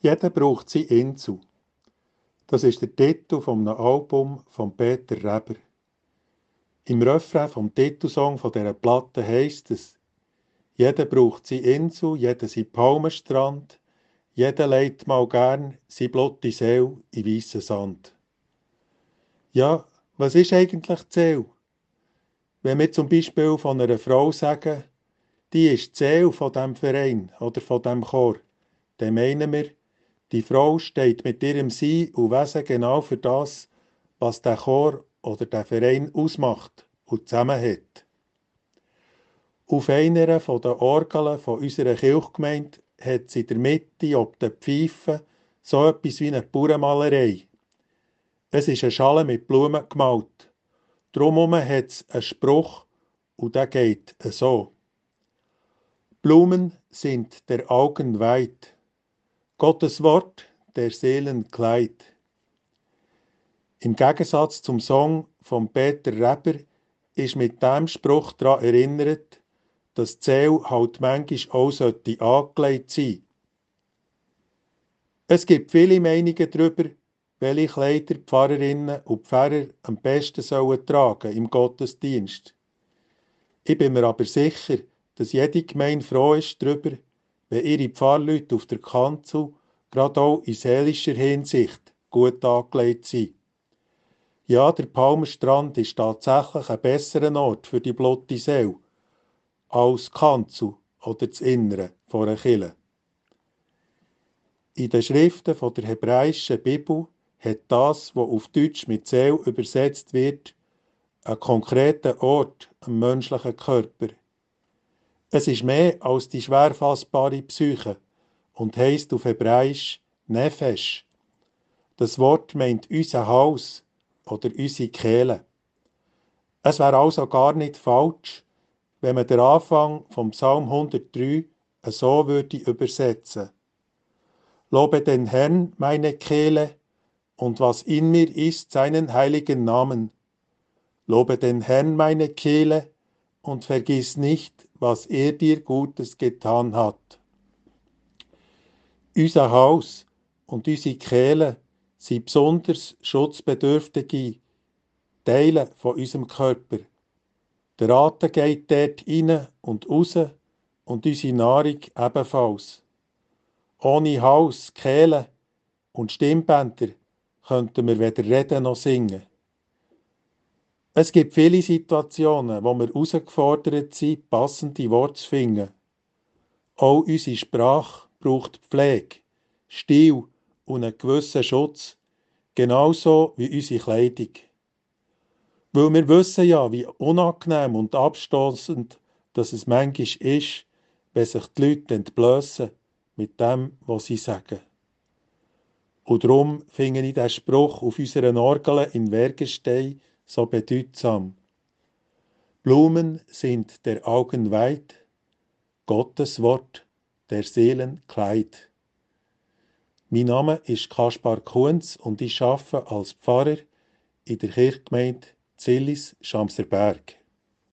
Jeder braucht seine Insel. Das ist der Titel einem Album von Peter Reber. Im Refrain vom Titelsong von dieser Platte heisst es, jeder braucht seine Insel, jeder sein Palmenstrand, jeder legt mal gern seine blutige Seele in weißen Sand. Ja, was ist eigentlich Zell? Wenn wir zum Beispiel von einer Frau sagen, die ist Seele von diesem Verein oder von diesem Chor, dann meinen wir, die Frau steht mit ihrem Sein und Wesen genau für das, was der Chor oder der Verein ausmacht und zusammenhält. Auf einer der Orgeln von unserer Kirchgemeinde hat sie in der Mitte, ob der Pfeife, so etwas wie eine Bauernmalerei. Es ist eine Schale mit Blumen gemalt. Drumherum hat es einen Spruch und der geht so. Blumen sind der Augen weit. Gottes Wort, der Seelen Kleid. Im Gegensatz zum Song von Peter Reber ist mit dem Spruch daran erinnert, dass die Seele halt manchmal auch sollte angelegt sein Es gibt viele Meinungen darüber, welche Kleider Pfarrerinnen und Pfarrer am besten sollen tragen im Gottesdienst. Ich bin mir aber sicher, dass jede Gemeinde froh ist darüber, wenn ihre Pfarrleute auf der Kanzel gerade auch in seelischer Hinsicht gut angelegt sind. Ja, der Palmerstrand ist tatsächlich ein besserer Ort für die blutige Seele als Kanzel oder das Innere von einer Kille. In den Schriften von der hebräischen Bibel hat das, was auf Deutsch mit Seele übersetzt wird, einen konkreten Ort am menschlichen Körper. Es ist mehr als die schwer fassbare Psyche und heißt auf Hebräisch Nefesh. Das Wort meint unser Haus oder unsere Kehle. Es wäre also gar nicht falsch, wenn man den Anfang vom Psalm 103 so würde übersetzen. Lobe den Herrn, meine Kehle, und was in mir ist, seinen heiligen Namen. Lobe den Herrn, meine Kehle, und vergiss nicht, was er dir Gutes getan hat. Unser Haus und unsere Kehle sind besonders schutzbedürftige Teile von unserem Körper. Der Atem geht dort rein und raus und unsere Nahrung ebenfalls. Ohne Haus, Kehle und Stimmbänder könnten wir weder reden noch singen. Es gibt viele Situationen, wo wir herausgefordert sind, passende Worte zu finden. Auch unsere Sprache braucht Pflege, Stil und einen gewissen Schutz, genauso wie unsere Kleidung. Weil wir wissen ja, wie unangenehm und abstoßend dass es manchmal ist, wenn sich die Leute entblößen mit dem, was sie sagen. Und darum finde ich den Spruch auf unseren Orgeln in Wergenstein so bedeutsam. Blumen sind der Augen weit, Gottes Wort der Seelen Kleid. Mein Name ist Kaspar Kunz und ich arbeite als Pfarrer in der Kirchgemeinde Zillis Schamserberg.